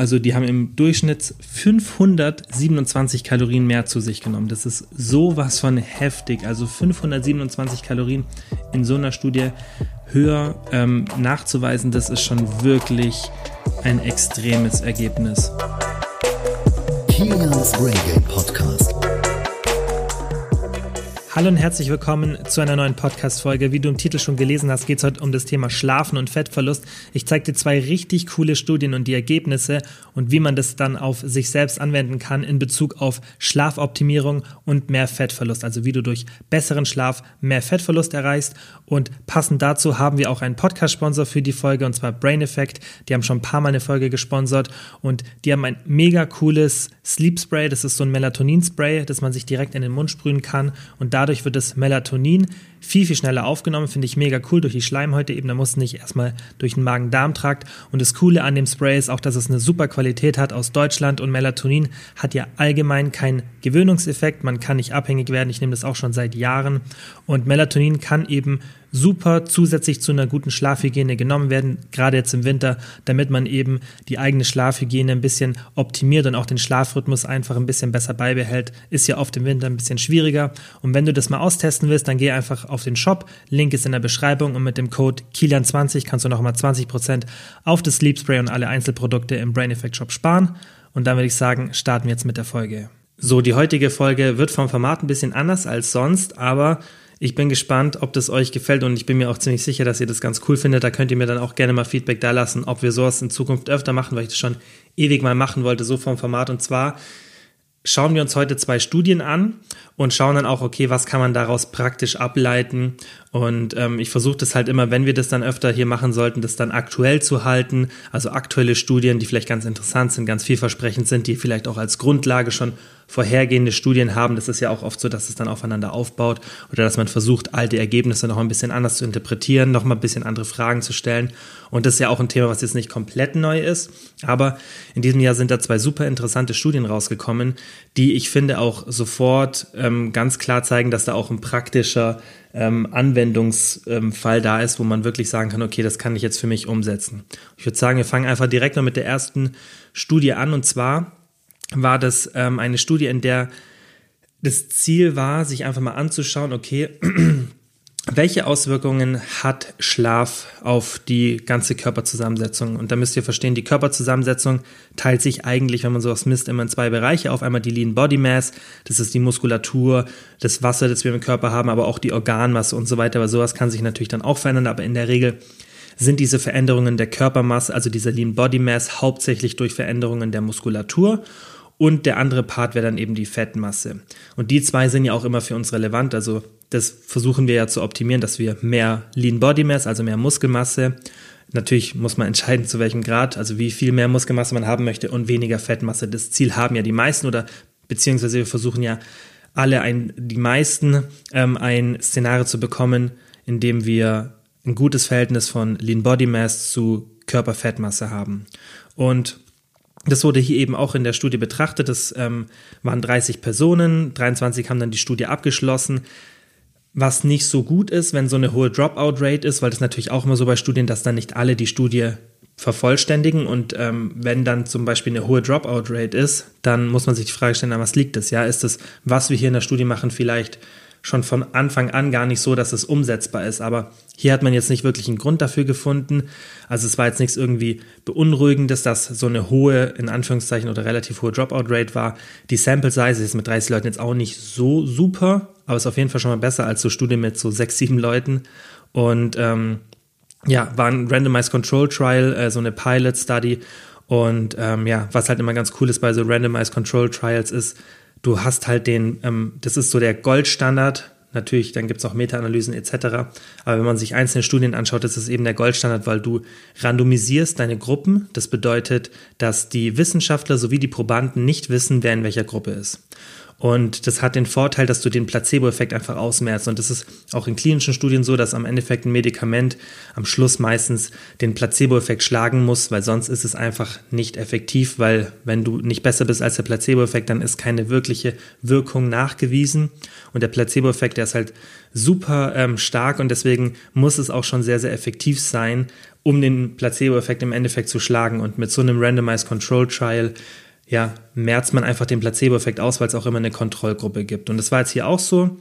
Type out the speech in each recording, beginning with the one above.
Also die haben im Durchschnitt 527 Kalorien mehr zu sich genommen. Das ist sowas von heftig. Also 527 Kalorien in so einer Studie höher ähm, nachzuweisen, das ist schon wirklich ein extremes Ergebnis. Kilians Game Podcast. Hallo und herzlich willkommen zu einer neuen Podcast-Folge. Wie du im Titel schon gelesen hast, geht es heute um das Thema Schlafen und Fettverlust. Ich zeige dir zwei richtig coole Studien und die Ergebnisse und wie man das dann auf sich selbst anwenden kann in Bezug auf Schlafoptimierung und mehr Fettverlust. Also wie du durch besseren Schlaf mehr Fettverlust erreichst. Und passend dazu haben wir auch einen Podcast-Sponsor für die Folge und zwar Brain Effect. Die haben schon ein paar Mal eine Folge gesponsert und die haben ein mega cooles Sleep Spray. Das ist so ein Melatonin-Spray, das man sich direkt in den Mund sprühen kann und dadurch wird das Melatonin viel, viel schneller aufgenommen. Finde ich mega cool durch die Schleimhäute eben. Da muss nicht erstmal durch den Magen-Darm-Trakt. Und das Coole an dem Spray ist auch, dass es eine super Qualität hat aus Deutschland. Und Melatonin hat ja allgemein keinen Gewöhnungseffekt. Man kann nicht abhängig werden. Ich nehme das auch schon seit Jahren. Und Melatonin kann eben super zusätzlich zu einer guten Schlafhygiene genommen werden, gerade jetzt im Winter, damit man eben die eigene Schlafhygiene ein bisschen optimiert und auch den Schlafrhythmus einfach ein bisschen besser beibehält. Ist ja oft im Winter ein bisschen schwieriger. Und wenn du das mal austesten willst, dann geh einfach auf den Shop. Link ist in der Beschreibung und mit dem Code KILIAN20 kannst du nochmal 20% auf das Sleep Spray und alle Einzelprodukte im Brain Effect Shop sparen. Und dann würde ich sagen, starten wir jetzt mit der Folge. So, die heutige Folge wird vom Format ein bisschen anders als sonst, aber ich bin gespannt, ob das euch gefällt und ich bin mir auch ziemlich sicher, dass ihr das ganz cool findet. Da könnt ihr mir dann auch gerne mal Feedback da lassen, ob wir sowas in Zukunft öfter machen, weil ich das schon ewig mal machen wollte, so vom Format. Und zwar schauen wir uns heute zwei Studien an und schauen dann auch, okay, was kann man daraus praktisch ableiten. Und ähm, ich versuche das halt immer, wenn wir das dann öfter hier machen sollten, das dann aktuell zu halten. Also aktuelle Studien, die vielleicht ganz interessant sind, ganz vielversprechend sind, die vielleicht auch als Grundlage schon vorhergehende Studien haben. Das ist ja auch oft so, dass es dann aufeinander aufbaut oder dass man versucht, alte Ergebnisse noch ein bisschen anders zu interpretieren, noch mal ein bisschen andere Fragen zu stellen. Und das ist ja auch ein Thema, was jetzt nicht komplett neu ist. Aber in diesem Jahr sind da zwei super interessante Studien rausgekommen, die ich finde auch sofort ähm, ganz klar zeigen, dass da auch ein praktischer ähm, Anwendungsfall ähm, da ist, wo man wirklich sagen kann, okay, das kann ich jetzt für mich umsetzen. Ich würde sagen, wir fangen einfach direkt mal mit der ersten Studie an und zwar war das ähm, eine Studie, in der das Ziel war, sich einfach mal anzuschauen, okay, welche Auswirkungen hat Schlaf auf die ganze Körperzusammensetzung? Und da müsst ihr verstehen, die Körperzusammensetzung teilt sich eigentlich, wenn man sowas misst, immer in zwei Bereiche auf. Einmal die Lean Body Mass, das ist die Muskulatur, das Wasser, das wir im Körper haben, aber auch die Organmasse und so weiter. Aber sowas kann sich natürlich dann auch verändern, aber in der Regel sind diese Veränderungen der Körpermasse, also dieser Lean Body Mass, hauptsächlich durch Veränderungen der Muskulatur und der andere Part wäre dann eben die Fettmasse. Und die zwei sind ja auch immer für uns relevant. Also das versuchen wir ja zu optimieren, dass wir mehr Lean Body Mass, also mehr Muskelmasse, Natürlich muss man entscheiden, zu welchem Grad, also wie viel mehr Muskelmasse man haben möchte und weniger Fettmasse. Das Ziel haben ja die meisten oder beziehungsweise wir versuchen ja alle ein, die meisten ähm, ein Szenario zu bekommen, in dem wir ein gutes Verhältnis von Lean Body Mass zu Körperfettmasse haben. Und das wurde hier eben auch in der Studie betrachtet. Das ähm, waren 30 Personen, 23 haben dann die Studie abgeschlossen. Was nicht so gut ist, wenn so eine hohe Dropout-Rate ist, weil das natürlich auch immer so bei Studien, dass dann nicht alle die Studie vervollständigen und ähm, wenn dann zum Beispiel eine hohe Dropout-Rate ist, dann muss man sich die Frage stellen, an was liegt das? Ja, ist das, was wir hier in der Studie machen, vielleicht schon von Anfang an gar nicht so, dass es umsetzbar ist. Aber hier hat man jetzt nicht wirklich einen Grund dafür gefunden. Also es war jetzt nichts irgendwie beunruhigendes, dass so eine hohe, in Anführungszeichen, oder relativ hohe Dropout-Rate war. Die Sample-Size ist mit 30 Leuten jetzt auch nicht so super, aber ist auf jeden Fall schon mal besser als so Studien mit so sechs, sieben Leuten. Und ähm, ja, war ein Randomized Control Trial, äh, so eine Pilot Study. Und ähm, ja, was halt immer ganz cool ist bei so Randomized Control Trials ist, du hast halt den, ähm, das ist so der Goldstandard. Natürlich, dann gibt es auch Meta-Analysen etc. Aber wenn man sich einzelne Studien anschaut, ist es eben der Goldstandard, weil du randomisierst deine Gruppen. Das bedeutet, dass die Wissenschaftler sowie die Probanden nicht wissen, wer in welcher Gruppe ist. Und das hat den Vorteil, dass du den Placebo-Effekt einfach ausmerzt. Und das ist auch in klinischen Studien so, dass am Endeffekt ein Medikament am Schluss meistens den Placebo-Effekt schlagen muss, weil sonst ist es einfach nicht effektiv, weil wenn du nicht besser bist als der Placebo-Effekt, dann ist keine wirkliche Wirkung nachgewiesen. Und der Placebo-Effekt, der ist halt super ähm, stark und deswegen muss es auch schon sehr, sehr effektiv sein, um den Placebo-Effekt im Endeffekt zu schlagen. Und mit so einem Randomized Control Trial ja, merzt man einfach den Placebo-Effekt aus, weil es auch immer eine Kontrollgruppe gibt. Und das war jetzt hier auch so.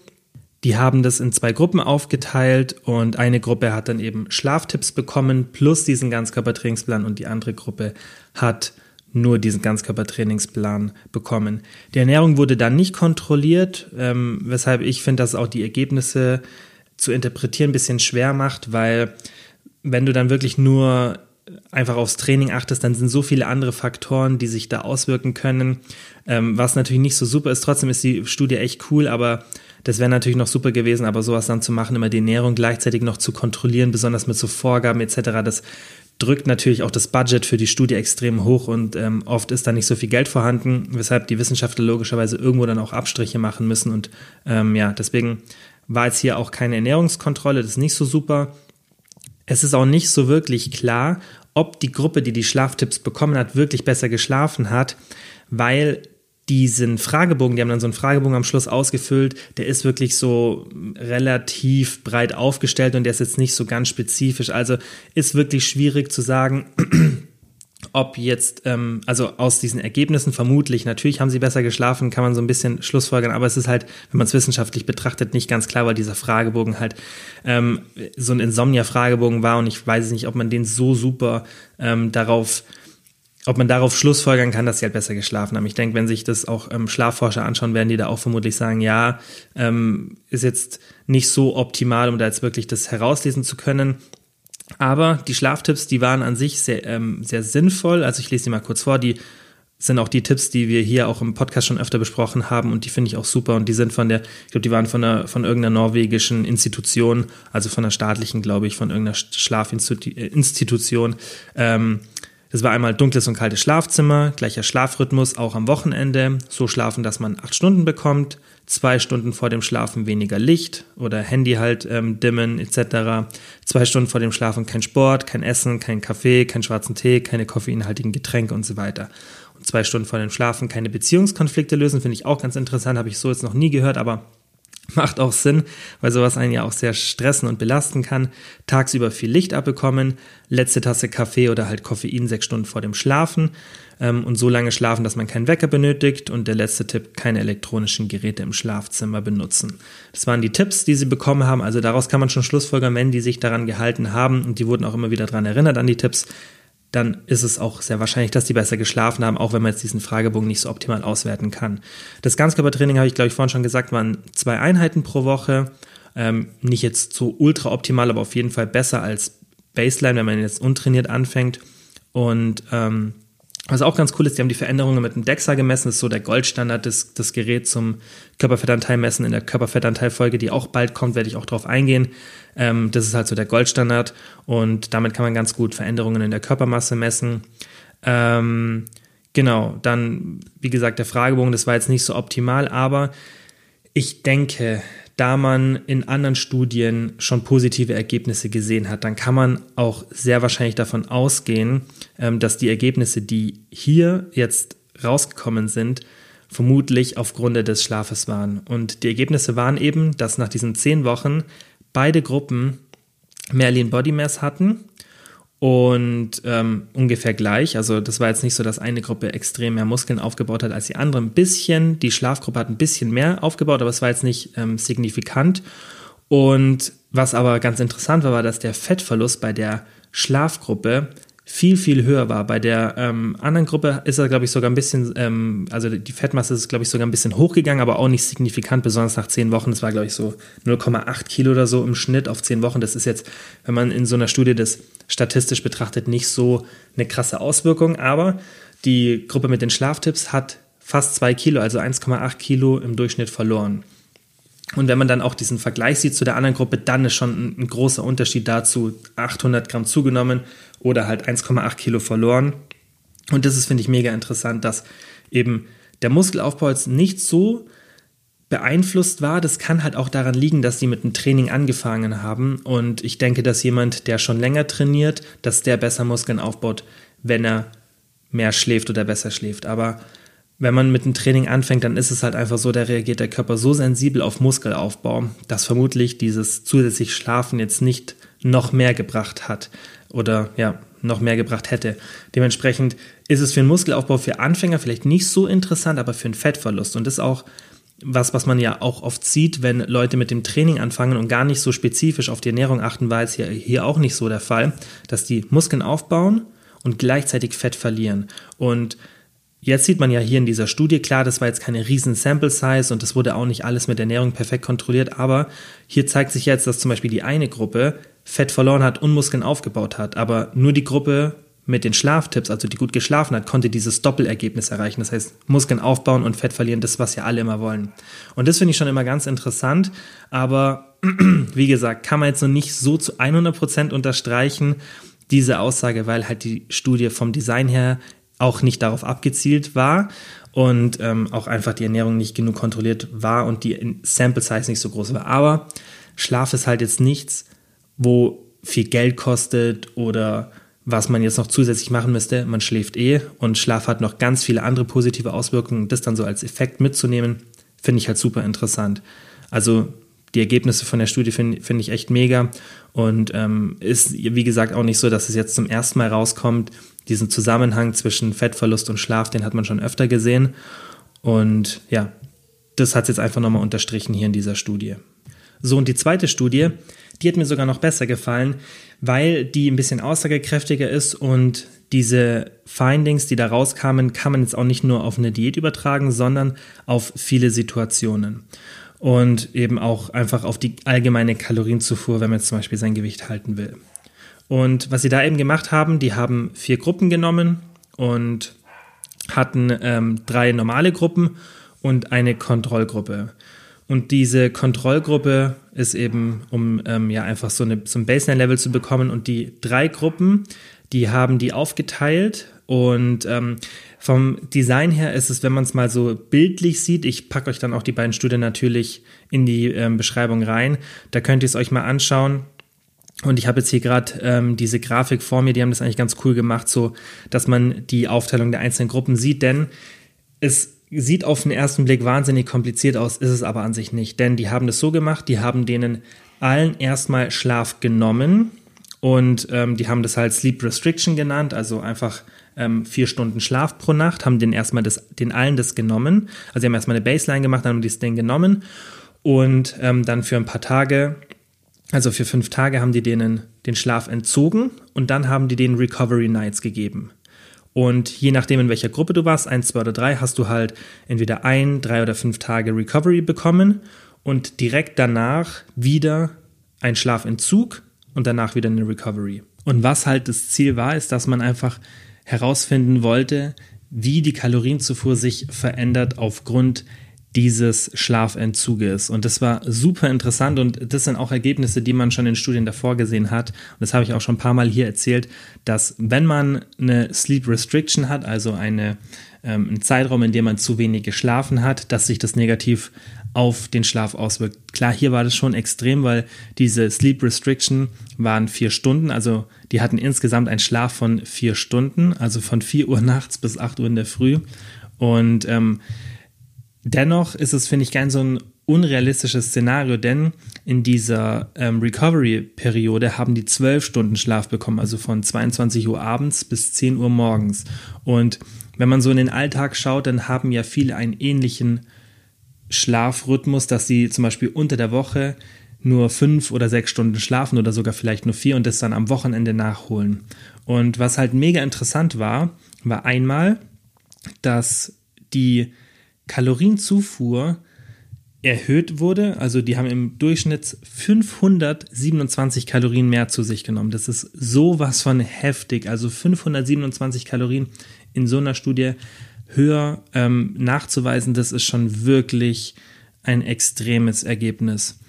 Die haben das in zwei Gruppen aufgeteilt und eine Gruppe hat dann eben Schlaftipps bekommen plus diesen Ganzkörpertrainingsplan und die andere Gruppe hat nur diesen Ganzkörpertrainingsplan bekommen. Die Ernährung wurde dann nicht kontrolliert, ähm, weshalb ich finde, dass auch die Ergebnisse zu interpretieren ein bisschen schwer macht, weil wenn du dann wirklich nur einfach aufs Training achtest, dann sind so viele andere Faktoren, die sich da auswirken können, ähm, was natürlich nicht so super ist. Trotzdem ist die Studie echt cool, aber das wäre natürlich noch super gewesen, aber sowas dann zu machen, immer die Ernährung gleichzeitig noch zu kontrollieren, besonders mit so Vorgaben etc., das drückt natürlich auch das Budget für die Studie extrem hoch und ähm, oft ist da nicht so viel Geld vorhanden, weshalb die Wissenschaftler logischerweise irgendwo dann auch Abstriche machen müssen und ähm, ja, deswegen war jetzt hier auch keine Ernährungskontrolle, das ist nicht so super. Es ist auch nicht so wirklich klar, ob die Gruppe, die die Schlaftipps bekommen hat, wirklich besser geschlafen hat, weil diesen Fragebogen, die haben dann so einen Fragebogen am Schluss ausgefüllt, der ist wirklich so relativ breit aufgestellt und der ist jetzt nicht so ganz spezifisch. Also ist wirklich schwierig zu sagen, ob jetzt, ähm, also aus diesen Ergebnissen vermutlich, natürlich haben sie besser geschlafen, kann man so ein bisschen schlussfolgern, aber es ist halt, wenn man es wissenschaftlich betrachtet, nicht ganz klar, weil dieser Fragebogen halt ähm, so ein Insomnia-Fragebogen war und ich weiß nicht, ob man den so super ähm, darauf ob man darauf schlussfolgern kann, dass sie halt besser geschlafen haben. Ich denke, wenn sich das auch ähm, Schlafforscher anschauen, werden die da auch vermutlich sagen, ja, ähm, ist jetzt nicht so optimal, um da jetzt wirklich das herauslesen zu können. Aber die Schlaftipps, die waren an sich sehr, ähm, sehr sinnvoll. Also ich lese die mal kurz vor. Die sind auch die Tipps, die wir hier auch im Podcast schon öfter besprochen haben und die finde ich auch super und die sind von der, ich glaube, die waren von, der, von irgendeiner norwegischen Institution, also von der staatlichen, glaube ich, von irgendeiner Schlafinstitution. Ähm, das war einmal dunkles und kaltes Schlafzimmer, gleicher Schlafrhythmus, auch am Wochenende, so schlafen, dass man acht Stunden bekommt, zwei Stunden vor dem Schlafen weniger Licht oder Handy halt ähm, dimmen etc. Zwei Stunden vor dem Schlafen kein Sport, kein Essen, kein Kaffee, kein schwarzen Tee, keine koffeinhaltigen Getränke und so weiter. Und zwei Stunden vor dem Schlafen keine Beziehungskonflikte lösen, finde ich auch ganz interessant, habe ich so jetzt noch nie gehört, aber Macht auch Sinn, weil sowas einen ja auch sehr stressen und belasten kann. Tagsüber viel Licht abbekommen, letzte Tasse Kaffee oder halt Koffein sechs Stunden vor dem Schlafen ähm, und so lange schlafen, dass man keinen Wecker benötigt. Und der letzte Tipp, keine elektronischen Geräte im Schlafzimmer benutzen. Das waren die Tipps, die sie bekommen haben. Also daraus kann man schon Schlussfolgern, wenn die sich daran gehalten haben und die wurden auch immer wieder daran erinnert an die Tipps, dann ist es auch sehr wahrscheinlich, dass die besser geschlafen haben, auch wenn man jetzt diesen Fragebogen nicht so optimal auswerten kann. Das Ganzkörpertraining habe ich, glaube ich, vorhin schon gesagt, waren zwei Einheiten pro Woche. Ähm, nicht jetzt so ultra optimal, aber auf jeden Fall besser als Baseline, wenn man jetzt untrainiert anfängt. Und ähm, was auch ganz cool ist, die haben die Veränderungen mit dem DEXA gemessen. Das ist so der Goldstandard, das, das Gerät zum Körperfettanteil messen. In der Körperfettanteilfolge, die auch bald kommt, werde ich auch drauf eingehen. Ähm, das ist halt so der Goldstandard und damit kann man ganz gut Veränderungen in der Körpermasse messen. Ähm, genau, dann, wie gesagt, der Fragebogen, das war jetzt nicht so optimal, aber ich denke, da man in anderen Studien schon positive Ergebnisse gesehen hat, dann kann man auch sehr wahrscheinlich davon ausgehen, ähm, dass die Ergebnisse, die hier jetzt rausgekommen sind, vermutlich aufgrund des Schlafes waren. Und die Ergebnisse waren eben, dass nach diesen zehn Wochen beide Gruppen mehr Lean Body Mass hatten und ähm, ungefähr gleich. Also das war jetzt nicht so, dass eine Gruppe extrem mehr Muskeln aufgebaut hat als die andere. Ein bisschen, die Schlafgruppe hat ein bisschen mehr aufgebaut, aber es war jetzt nicht ähm, signifikant. Und was aber ganz interessant war, war, dass der Fettverlust bei der Schlafgruppe viel, viel höher war. Bei der ähm, anderen Gruppe ist er, glaube ich, sogar ein bisschen, ähm, also die Fettmasse ist, glaube ich, sogar ein bisschen hochgegangen, aber auch nicht signifikant, besonders nach zehn Wochen. Das war, glaube ich, so 0,8 Kilo oder so im Schnitt auf zehn Wochen. Das ist jetzt, wenn man in so einer Studie das statistisch betrachtet, nicht so eine krasse Auswirkung. Aber die Gruppe mit den Schlaftipps hat fast zwei Kilo, also 1,8 Kilo im Durchschnitt verloren. Und wenn man dann auch diesen Vergleich sieht zu der anderen Gruppe, dann ist schon ein, großer Unterschied dazu. 800 Gramm zugenommen oder halt 1,8 Kilo verloren. Und das ist, finde ich, mega interessant, dass eben der Muskelaufbau jetzt nicht so beeinflusst war, das kann halt auch daran liegen, dass die mit dem Training angefangen haben. Und ich denke, dass jemand, der schon länger trainiert, dass der besser Muskeln aufbaut, wenn er mehr schläft oder besser schläft. Aber wenn man mit dem Training anfängt, dann ist es halt einfach so, da reagiert der Körper so sensibel auf Muskelaufbau, dass vermutlich dieses zusätzlich Schlafen jetzt nicht noch mehr gebracht hat oder ja, noch mehr gebracht hätte. Dementsprechend ist es für den Muskelaufbau für Anfänger vielleicht nicht so interessant, aber für einen Fettverlust. Und das ist auch was, was man ja auch oft sieht, wenn Leute mit dem Training anfangen und gar nicht so spezifisch auf die Ernährung achten, war es hier, hier auch nicht so der Fall, dass die Muskeln aufbauen und gleichzeitig Fett verlieren. Und Jetzt sieht man ja hier in dieser Studie, klar, das war jetzt keine riesen Sample Size und das wurde auch nicht alles mit Ernährung perfekt kontrolliert, aber hier zeigt sich jetzt, dass zum Beispiel die eine Gruppe Fett verloren hat und Muskeln aufgebaut hat, aber nur die Gruppe mit den Schlaftipps, also die gut geschlafen hat, konnte dieses Doppelergebnis erreichen. Das heißt, Muskeln aufbauen und Fett verlieren, das, was ja alle immer wollen. Und das finde ich schon immer ganz interessant, aber wie gesagt, kann man jetzt noch nicht so zu 100 Prozent unterstreichen, diese Aussage, weil halt die Studie vom Design her auch nicht darauf abgezielt war und ähm, auch einfach die Ernährung nicht genug kontrolliert war und die Sample Size nicht so groß war. Aber Schlaf ist halt jetzt nichts, wo viel Geld kostet oder was man jetzt noch zusätzlich machen müsste. Man schläft eh und Schlaf hat noch ganz viele andere positive Auswirkungen. Das dann so als Effekt mitzunehmen, finde ich halt super interessant. Also die Ergebnisse von der Studie finde find ich echt mega und ähm, ist, wie gesagt, auch nicht so, dass es jetzt zum ersten Mal rauskommt. Diesen Zusammenhang zwischen Fettverlust und Schlaf, den hat man schon öfter gesehen. Und ja, das hat es jetzt einfach nochmal unterstrichen hier in dieser Studie. So, und die zweite Studie, die hat mir sogar noch besser gefallen, weil die ein bisschen aussagekräftiger ist und diese Findings, die da rauskamen, kann man jetzt auch nicht nur auf eine Diät übertragen, sondern auf viele Situationen und eben auch einfach auf die allgemeine Kalorienzufuhr, wenn man jetzt zum Beispiel sein Gewicht halten will. Und was sie da eben gemacht haben, die haben vier Gruppen genommen und hatten ähm, drei normale Gruppen und eine Kontrollgruppe. Und diese Kontrollgruppe ist eben, um ähm, ja einfach so, eine, so ein Baseline-Level zu bekommen. Und die drei Gruppen, die haben die aufgeteilt und ähm, vom Design her ist es, wenn man es mal so bildlich sieht, ich packe euch dann auch die beiden Studien natürlich in die ähm, Beschreibung rein, da könnt ihr es euch mal anschauen. Und ich habe jetzt hier gerade ähm, diese Grafik vor mir, die haben das eigentlich ganz cool gemacht, so dass man die Aufteilung der einzelnen Gruppen sieht, denn es sieht auf den ersten Blick wahnsinnig kompliziert aus, ist es aber an sich nicht, denn die haben das so gemacht, die haben denen allen erstmal Schlaf genommen und ähm, die haben das halt Sleep Restriction genannt, also einfach ähm, vier Stunden Schlaf pro Nacht, haben den erstmal das, den allen das genommen. Also sie haben erstmal eine Baseline gemacht, dann haben die das Ding genommen und ähm, dann für ein paar Tage, also für fünf Tage haben die denen den Schlaf entzogen und dann haben die denen Recovery Nights gegeben. Und je nachdem, in welcher Gruppe du warst, eins, zwei oder drei, hast du halt entweder ein, drei oder fünf Tage Recovery bekommen und direkt danach wieder ein Schlafentzug und danach wieder eine Recovery. Und was halt das Ziel war, ist, dass man einfach herausfinden wollte, wie die Kalorienzufuhr sich verändert aufgrund dieses Schlafentzuges. Und das war super interessant und das sind auch Ergebnisse, die man schon in Studien davor gesehen hat. Und das habe ich auch schon ein paar Mal hier erzählt, dass wenn man eine Sleep Restriction hat, also eine, ähm, einen Zeitraum, in dem man zu wenig geschlafen hat, dass sich das negativ auf den Schlaf auswirkt. Klar, hier war das schon extrem, weil diese Sleep Restriction waren vier Stunden, also die hatten insgesamt einen Schlaf von vier Stunden, also von 4 Uhr nachts bis 8 Uhr in der Früh. Und ähm, dennoch ist es, finde ich, kein so ein unrealistisches Szenario, denn in dieser ähm, Recovery-Periode haben die zwölf Stunden Schlaf bekommen, also von 22 Uhr abends bis 10 Uhr morgens. Und wenn man so in den Alltag schaut, dann haben ja viele einen ähnlichen Schlafrhythmus, dass sie zum Beispiel unter der Woche nur fünf oder sechs Stunden schlafen oder sogar vielleicht nur vier und das dann am Wochenende nachholen. Und was halt mega interessant war, war einmal, dass die Kalorienzufuhr erhöht wurde. Also die haben im Durchschnitt 527 Kalorien mehr zu sich genommen. Das ist sowas von heftig. Also 527 Kalorien in so einer Studie höher ähm, nachzuweisen, das ist schon wirklich ein extremes Ergebnis.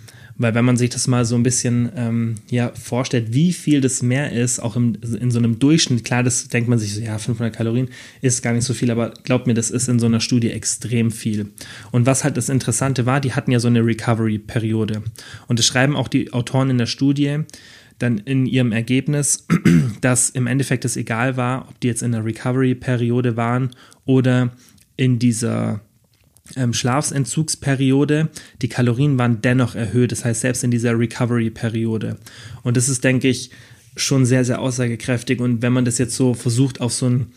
Weil wenn man sich das mal so ein bisschen ähm, ja, vorstellt, wie viel das mehr ist, auch im, in so einem Durchschnitt, klar, das denkt man sich so, ja, 500 Kalorien ist gar nicht so viel, aber glaubt mir, das ist in so einer Studie extrem viel. Und was halt das Interessante war, die hatten ja so eine Recovery-Periode. Und das schreiben auch die Autoren in der Studie, dann in ihrem Ergebnis, dass im Endeffekt es egal war, ob die jetzt in der Recovery-Periode waren oder in dieser ähm, Schlafentzugsperiode, die Kalorien waren dennoch erhöht. Das heißt, selbst in dieser Recovery-Periode. Und das ist, denke ich, schon sehr, sehr aussagekräftig. Und wenn man das jetzt so versucht, auf so ein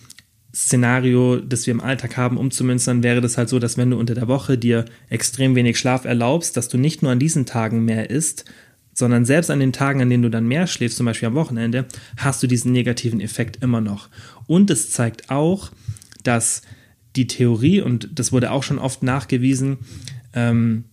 Szenario, das wir im Alltag haben, umzumünzen, wäre das halt so, dass wenn du unter der Woche dir extrem wenig Schlaf erlaubst, dass du nicht nur an diesen Tagen mehr isst, sondern selbst an den Tagen, an denen du dann mehr schläfst, zum Beispiel am Wochenende, hast du diesen negativen Effekt immer noch. Und es zeigt auch, dass die Theorie, und das wurde auch schon oft nachgewiesen, ähm,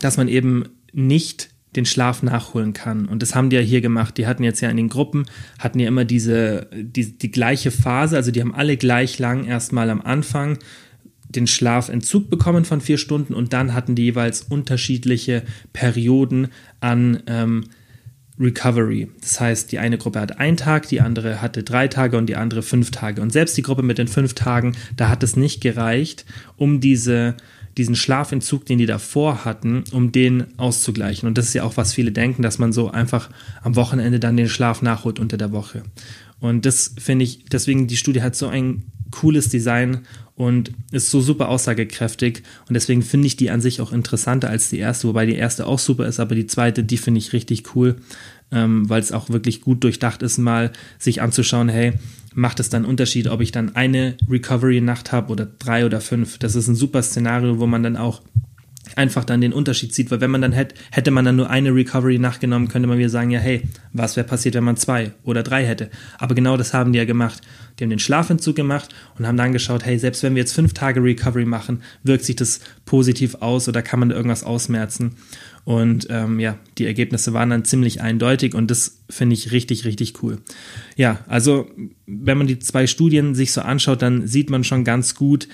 dass man eben nicht den Schlaf nachholen kann. Und das haben die ja hier gemacht. Die hatten jetzt ja in den Gruppen, hatten ja immer diese, die, die gleiche Phase, also die haben alle gleich lang erstmal am Anfang den Schlafentzug bekommen von vier Stunden und dann hatten die jeweils unterschiedliche Perioden an ähm, Recovery. Das heißt, die eine Gruppe hat einen Tag, die andere hatte drei Tage und die andere fünf Tage. Und selbst die Gruppe mit den fünf Tagen, da hat es nicht gereicht, um diese, diesen Schlafentzug, den die davor hatten, um den auszugleichen. Und das ist ja auch, was viele denken, dass man so einfach am Wochenende dann den Schlaf nachholt unter der Woche. Und das finde ich, deswegen die Studie hat so ein cooles Design und ist so super aussagekräftig und deswegen finde ich die an sich auch interessanter als die erste, wobei die erste auch super ist, aber die zweite, die finde ich richtig cool, ähm, weil es auch wirklich gut durchdacht ist, mal sich anzuschauen, hey, macht es dann Unterschied, ob ich dann eine Recovery-Nacht habe oder drei oder fünf. Das ist ein super Szenario, wo man dann auch einfach dann den Unterschied sieht, weil wenn man dann hätte, hätte man dann nur eine Recovery nachgenommen, könnte man wieder sagen, ja, hey, was wäre passiert, wenn man zwei oder drei hätte? Aber genau das haben die ja gemacht. Die haben den Schlafentzug gemacht und haben dann geschaut, hey, selbst wenn wir jetzt fünf Tage Recovery machen, wirkt sich das positiv aus oder kann man da irgendwas ausmerzen? Und ähm, ja, die Ergebnisse waren dann ziemlich eindeutig und das finde ich richtig, richtig cool. Ja, also wenn man die zwei Studien sich so anschaut, dann sieht man schon ganz gut,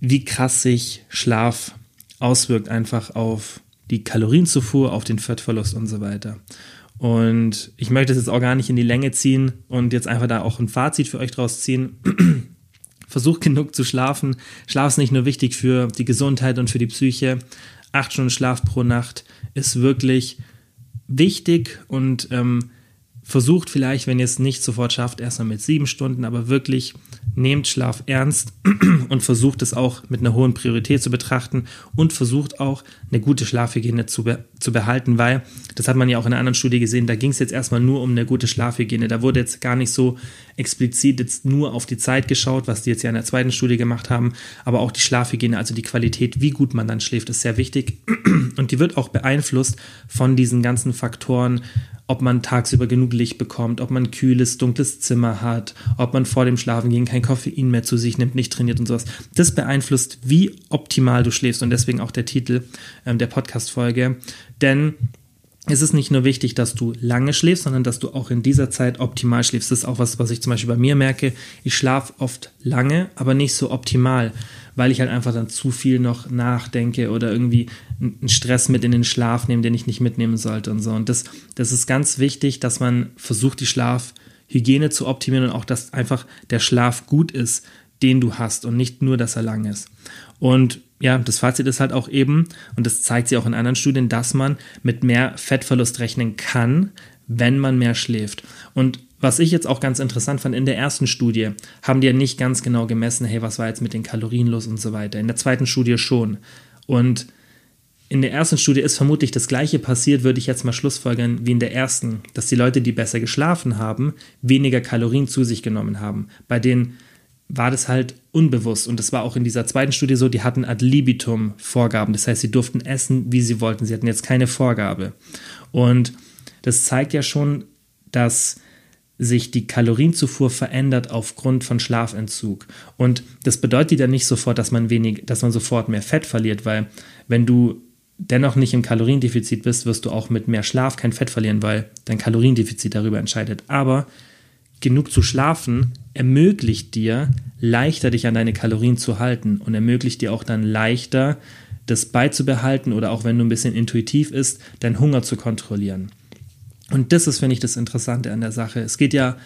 wie krass sich Schlaf auswirkt einfach auf die Kalorienzufuhr, auf den Fettverlust und so weiter. Und ich möchte es jetzt auch gar nicht in die Länge ziehen und jetzt einfach da auch ein Fazit für euch draus ziehen. Versucht genug zu schlafen. Schlaf ist nicht nur wichtig für die Gesundheit und für die Psyche. Acht Stunden Schlaf pro Nacht ist wirklich wichtig und ähm, versucht vielleicht, wenn ihr es nicht sofort schafft, erstmal mit sieben Stunden, aber wirklich nehmt Schlaf ernst und versucht es auch mit einer hohen Priorität zu betrachten und versucht auch eine gute Schlafhygiene zu, be zu behalten, weil, das hat man ja auch in einer anderen Studie gesehen, da ging es jetzt erstmal nur um eine gute Schlafhygiene. Da wurde jetzt gar nicht so explizit jetzt nur auf die Zeit geschaut, was die jetzt ja in der zweiten Studie gemacht haben, aber auch die Schlafhygiene, also die Qualität, wie gut man dann schläft, ist sehr wichtig und die wird auch beeinflusst von diesen ganzen Faktoren, ob man tagsüber genug Licht bekommt, ob man ein kühles, dunkles Zimmer hat, ob man vor dem Schlafengehen kein Koffein mehr zu sich nimmt, nicht trainiert und sowas. Das beeinflusst, wie optimal du schläfst und deswegen auch der Titel ähm, der Podcast-Folge. Denn es ist nicht nur wichtig, dass du lange schläfst, sondern dass du auch in dieser Zeit optimal schläfst. Das ist auch was, was ich zum Beispiel bei mir merke. Ich schlafe oft lange, aber nicht so optimal weil ich halt einfach dann zu viel noch nachdenke oder irgendwie einen Stress mit in den Schlaf nehme, den ich nicht mitnehmen sollte und so. Und das, das ist ganz wichtig, dass man versucht, die Schlafhygiene zu optimieren und auch, dass einfach der Schlaf gut ist, den du hast und nicht nur, dass er lang ist. Und ja, das Fazit ist halt auch eben, und das zeigt sich auch in anderen Studien, dass man mit mehr Fettverlust rechnen kann, wenn man mehr schläft. Und was ich jetzt auch ganz interessant fand, in der ersten Studie haben die ja nicht ganz genau gemessen, hey, was war jetzt mit den Kalorien los und so weiter. In der zweiten Studie schon. Und in der ersten Studie ist vermutlich das gleiche passiert, würde ich jetzt mal schlussfolgern, wie in der ersten, dass die Leute, die besser geschlafen haben, weniger Kalorien zu sich genommen haben. Bei denen war das halt unbewusst. Und das war auch in dieser zweiten Studie so, die hatten ad libitum Vorgaben. Das heißt, sie durften essen, wie sie wollten. Sie hatten jetzt keine Vorgabe. Und das zeigt ja schon, dass sich die Kalorienzufuhr verändert aufgrund von Schlafentzug. Und das bedeutet ja nicht sofort, dass man wenig, dass man sofort mehr Fett verliert, weil wenn du dennoch nicht im Kaloriendefizit bist, wirst du auch mit mehr Schlaf kein Fett verlieren, weil dein Kaloriendefizit darüber entscheidet. Aber genug zu schlafen ermöglicht dir, leichter dich an deine Kalorien zu halten und ermöglicht dir auch dann leichter das beizubehalten oder auch wenn du ein bisschen intuitiv ist, deinen Hunger zu kontrollieren. Und das ist, finde ich, das Interessante an der Sache. Es geht ja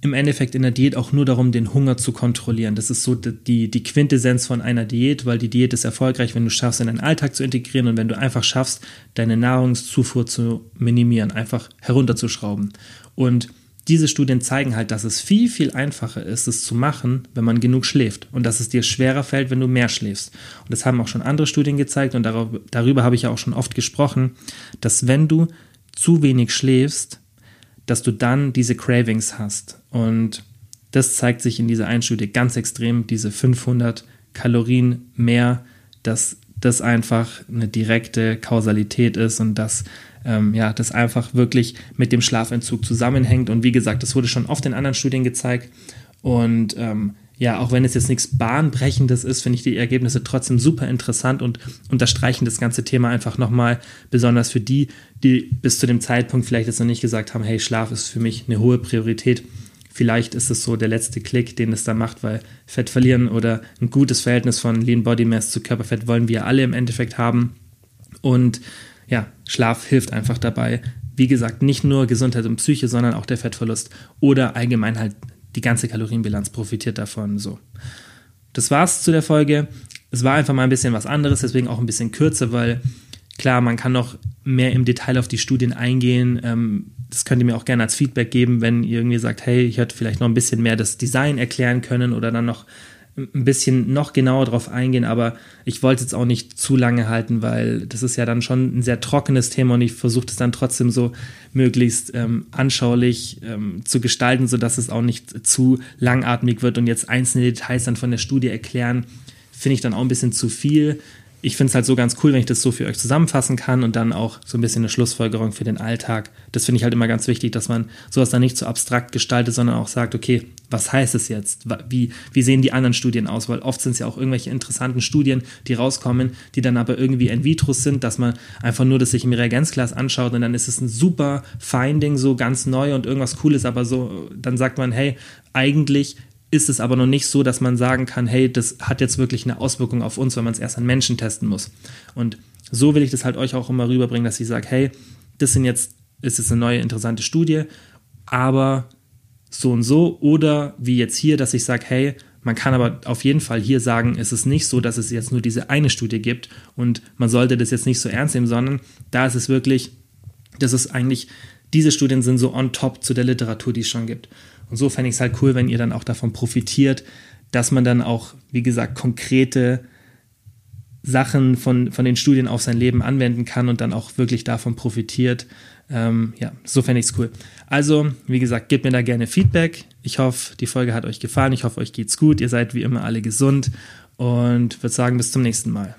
im Endeffekt in der Diät auch nur darum, den Hunger zu kontrollieren. Das ist so die, die Quintessenz von einer Diät, weil die Diät ist erfolgreich, wenn du schaffst, in deinen Alltag zu integrieren und wenn du einfach schaffst, deine Nahrungszufuhr zu minimieren, einfach herunterzuschrauben. Und diese Studien zeigen halt, dass es viel, viel einfacher ist, es zu machen, wenn man genug schläft und dass es dir schwerer fällt, wenn du mehr schläfst. Und das haben auch schon andere Studien gezeigt und darüber, darüber habe ich ja auch schon oft gesprochen, dass wenn du zu wenig schläfst, dass du dann diese Cravings hast. Und das zeigt sich in dieser einen Studie ganz extrem, diese 500 Kalorien mehr, dass das einfach eine direkte Kausalität ist und dass ähm, ja, das einfach wirklich mit dem Schlafentzug zusammenhängt. Und wie gesagt, das wurde schon oft in anderen Studien gezeigt. Und ähm, ja, auch wenn es jetzt nichts Bahnbrechendes ist, finde ich die Ergebnisse trotzdem super interessant und unterstreichen das ganze Thema einfach nochmal, besonders für die, die bis zu dem Zeitpunkt vielleicht jetzt noch nicht gesagt haben, hey, Schlaf ist für mich eine hohe Priorität. Vielleicht ist es so der letzte Klick, den es da macht, weil Fett verlieren oder ein gutes Verhältnis von Lean Body Mass zu Körperfett wollen wir alle im Endeffekt haben. Und ja, Schlaf hilft einfach dabei. Wie gesagt, nicht nur Gesundheit und Psyche, sondern auch der Fettverlust oder allgemein halt die ganze Kalorienbilanz profitiert davon. So. Das war's zu der Folge. Es war einfach mal ein bisschen was anderes, deswegen auch ein bisschen kürzer, weil klar, man kann noch mehr im Detail auf die Studien eingehen. Ähm, das könnt ihr mir auch gerne als Feedback geben, wenn ihr irgendwie sagt, hey, ich hätte vielleicht noch ein bisschen mehr das Design erklären können oder dann noch ein bisschen noch genauer drauf eingehen, aber ich wollte es jetzt auch nicht zu lange halten, weil das ist ja dann schon ein sehr trockenes Thema und ich versuche es dann trotzdem so möglichst ähm, anschaulich ähm, zu gestalten, sodass es auch nicht zu langatmig wird und jetzt einzelne Details dann von der Studie erklären, finde ich dann auch ein bisschen zu viel ich finde es halt so ganz cool, wenn ich das so für euch zusammenfassen kann und dann auch so ein bisschen eine Schlussfolgerung für den Alltag. Das finde ich halt immer ganz wichtig, dass man sowas dann nicht so abstrakt gestaltet, sondern auch sagt, okay, was heißt es jetzt? Wie, wie sehen die anderen Studien aus? Weil oft sind es ja auch irgendwelche interessanten Studien, die rauskommen, die dann aber irgendwie in vitro sind, dass man einfach nur das sich im Reagenzglas anschaut und dann ist es ein super Finding, so ganz neu und irgendwas Cooles, aber so, dann sagt man, hey, eigentlich ist es aber noch nicht so, dass man sagen kann, hey, das hat jetzt wirklich eine Auswirkung auf uns, wenn man es erst an Menschen testen muss. Und so will ich das halt euch auch immer rüberbringen, dass ich sage, hey, das sind jetzt, ist jetzt eine neue interessante Studie, aber so und so oder wie jetzt hier, dass ich sage, hey, man kann aber auf jeden Fall hier sagen, es ist nicht so, dass es jetzt nur diese eine Studie gibt und man sollte das jetzt nicht so ernst nehmen, sondern da ist es wirklich, das ist eigentlich, diese Studien sind so on top zu der Literatur, die es schon gibt. Und so fände ich es halt cool, wenn ihr dann auch davon profitiert, dass man dann auch, wie gesagt, konkrete Sachen von, von den Studien auf sein Leben anwenden kann und dann auch wirklich davon profitiert. Ähm, ja, so fände ich es cool. Also, wie gesagt, gebt mir da gerne Feedback. Ich hoffe, die Folge hat euch gefallen. Ich hoffe, euch geht's gut. Ihr seid wie immer alle gesund und würde sagen, bis zum nächsten Mal.